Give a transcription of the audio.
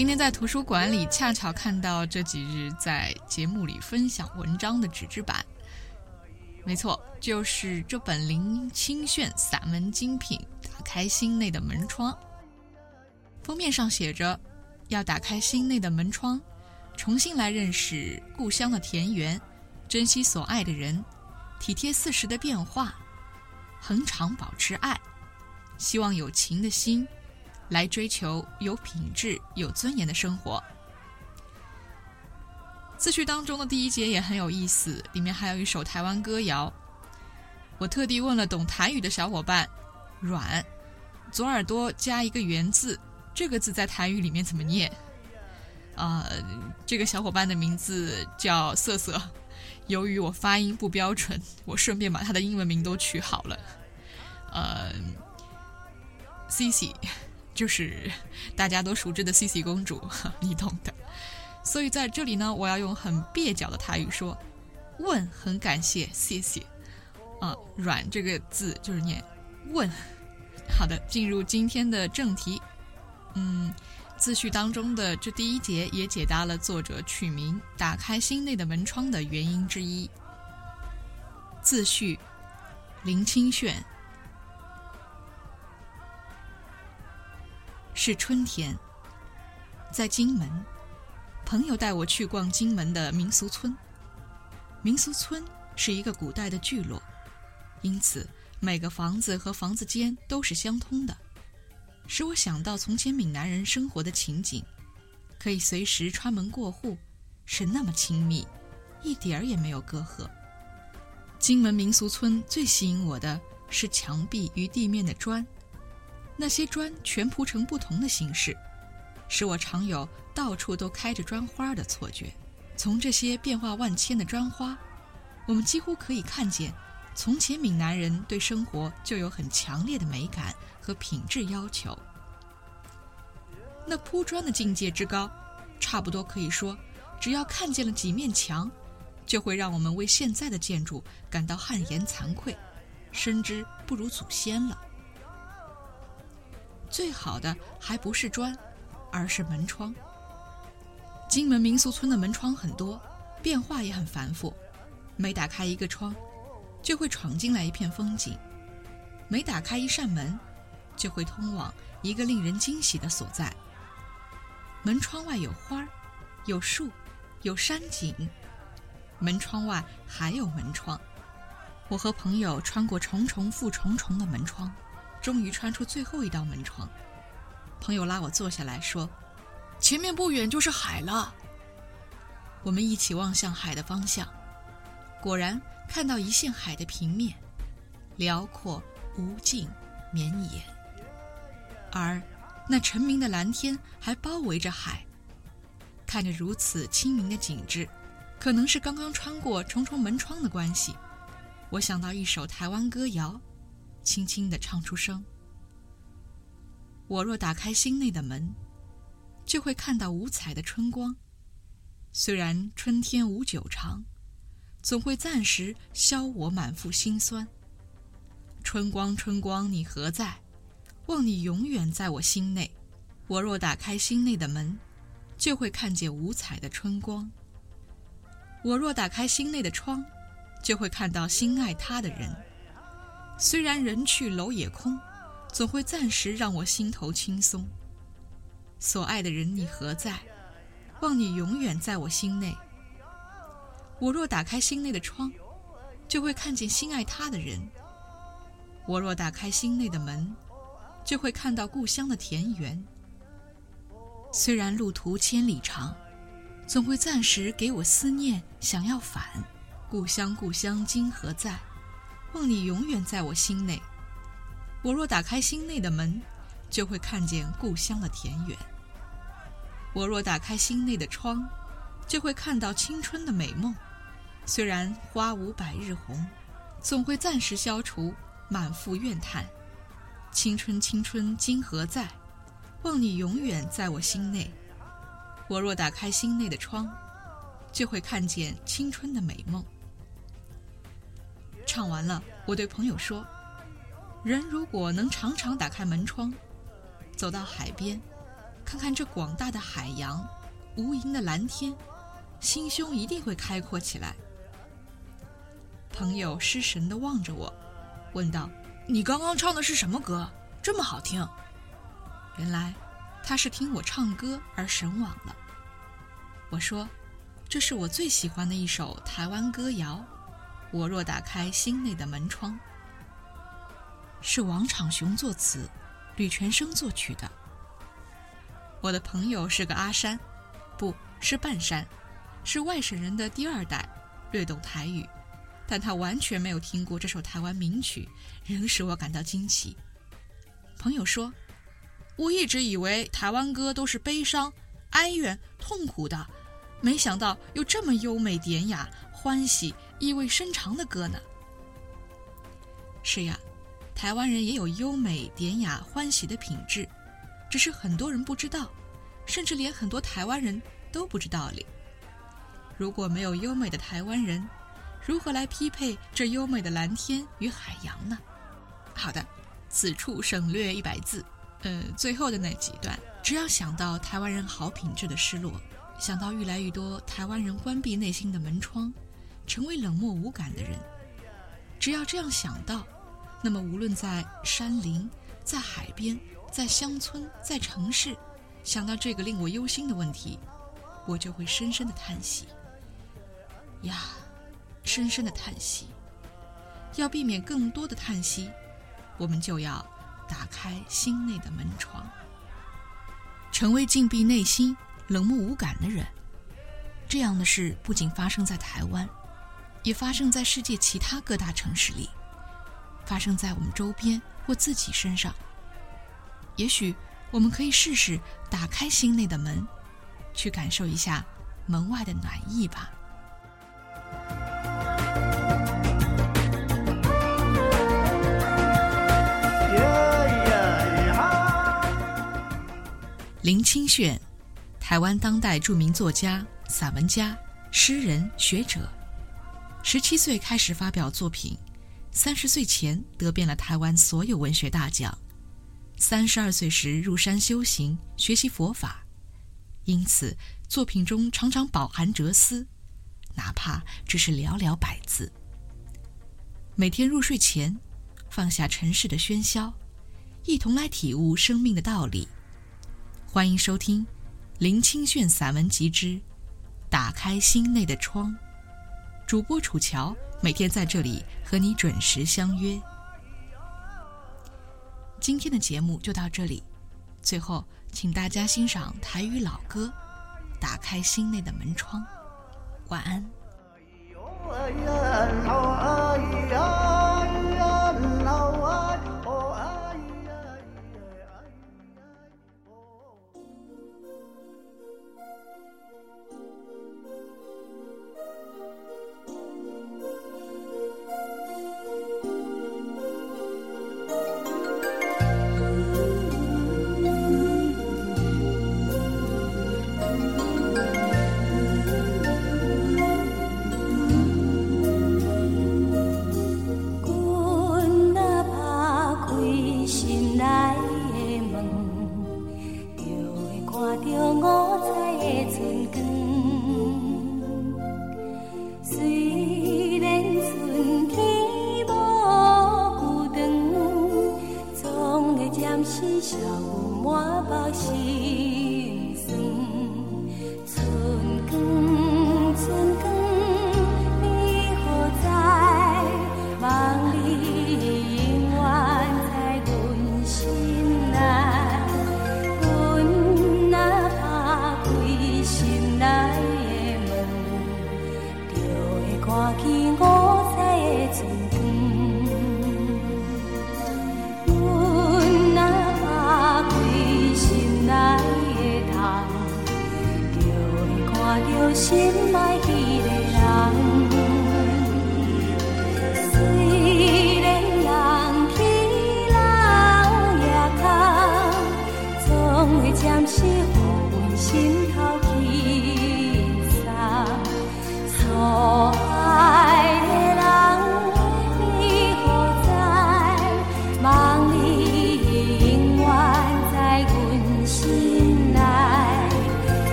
今天在图书馆里恰巧看到这几日在节目里分享文章的纸质版，没错，就是这本林清炫散文精品《打开心内的门窗》。封面上写着：“要打开心内的门窗，重新来认识故乡的田园，珍惜所爱的人，体贴四时的变化，恒常保持爱，希望有情的心。”来追求有品质、有尊严的生活。自序当中的第一节也很有意思，里面还有一首台湾歌谣。我特地问了懂台语的小伙伴，“软”左耳朵加一个“圆”字，这个字在台语里面怎么念？啊、呃，这个小伙伴的名字叫瑟瑟。由于我发音不标准，我顺便把他的英文名都取好了。呃，Cici。就是大家都熟知的 CC 公主，你懂的。所以在这里呢，我要用很蹩脚的台语说：“问，很感谢，谢谢。”啊，软这个字就是念问。好的，进入今天的正题。嗯，自序当中的这第一节也解答了作者取名“打开心内的门窗”的原因之一。自序，林清炫。是春天，在金门，朋友带我去逛金门的民俗村。民俗村是一个古代的聚落，因此每个房子和房子间都是相通的，使我想到从前闽南人生活的情景，可以随时穿门过户，是那么亲密，一点儿也没有隔阂。金门民俗村最吸引我的是墙壁与地面的砖。那些砖全铺成不同的形式，使我常有到处都开着砖花的错觉。从这些变化万千的砖花，我们几乎可以看见，从前闽南人对生活就有很强烈的美感和品质要求。那铺砖的境界之高，差不多可以说，只要看见了几面墙，就会让我们为现在的建筑感到汗颜惭愧，深知不如祖先了。最好的还不是砖，而是门窗。金门民俗村的门窗很多，变化也很繁复。每打开一个窗，就会闯进来一片风景；每打开一扇门，就会通往一个令人惊喜的所在。门窗外有花儿，有树，有山景。门窗外还有门窗。我和朋友穿过重重复重重的门窗。终于穿出最后一道门窗，朋友拉我坐下来说：“前面不远就是海了。”我们一起望向海的方向，果然看到一线海的平面，辽阔无尽绵延，而那澄明的蓝天还包围着海。看着如此清明的景致，可能是刚刚穿过重重门窗的关系，我想到一首台湾歌谣。轻轻地唱出声。我若打开心内的门，就会看到五彩的春光。虽然春天无久长，总会暂时消我满腹心酸。春光，春光，你何在？望你永远在我心内。我若打开心内的门，就会看见五彩的春光。我若打开心内的窗，就会看到心爱他的人。虽然人去楼也空，总会暂时让我心头轻松。所爱的人，你何在？望你永远在我心内。我若打开心内的窗，就会看见心爱他的人。我若打开心内的门，就会看到故乡的田园。虽然路途千里长，总会暂时给我思念，想要返。故乡，故乡，今何在？望你永远在我心内。我若打开心内的门，就会看见故乡的田园。我若打开心内的窗，就会看到青春的美梦。虽然花无百日红，总会暂时消除满腹怨叹。青春，青春，今何在？望你永远在我心内。我若打开心内的窗，就会看见青春的美梦。唱完了，我对朋友说：“人如果能常常打开门窗，走到海边，看看这广大的海洋、无垠的蓝天，心胸一定会开阔起来。”朋友失神地望着我，问道：“你刚刚唱的是什么歌？这么好听？”原来他是听我唱歌而神往了。我说：“这是我最喜欢的一首台湾歌谣，《我若打开心内的门窗》，是王长雄作词，吕全生作曲的。”我的朋友是个阿山，不是半山，是外省人的第二代，略懂台语，但他完全没有听过这首台湾名曲，仍使我感到惊奇。朋友说。我一直以为台湾歌都是悲伤、哀怨、痛苦的，没想到有这么优美、典雅、欢喜、意味深长的歌呢。是呀，台湾人也有优美、典雅、欢喜的品质，只是很多人不知道，甚至连很多台湾人都不知道哩。如果没有优美的台湾人，如何来匹配这优美的蓝天与海洋呢？好的，此处省略一百字。呃，最后的那几段，只要想到台湾人好品质的失落，想到愈来愈多台湾人关闭内心的门窗，成为冷漠无感的人，只要这样想到，那么无论在山林、在海边、在乡村、在城市，想到这个令我忧心的问题，我就会深深的叹息。呀，深深的叹息。要避免更多的叹息，我们就要。打开心内的门窗，成为禁闭内心、冷漠无感的人。这样的事不仅发生在台湾，也发生在世界其他各大城市里，发生在我们周边或自己身上。也许我们可以试试打开心内的门，去感受一下门外的暖意吧。林清炫，台湾当代著名作家、散文家、诗人、学者。十七岁开始发表作品，三十岁前得遍了台湾所有文学大奖。三十二岁时入山修行，学习佛法，因此作品中常常饱含哲思，哪怕只是寥寥百字。每天入睡前，放下尘世的喧嚣，一同来体悟生命的道理。欢迎收听《林清炫散文集之打开心内的窗》，主播楚乔每天在这里和你准时相约。今天的节目就到这里，最后请大家欣赏台语老歌《打开心内的门窗》，晚安。人生抹语目心酸。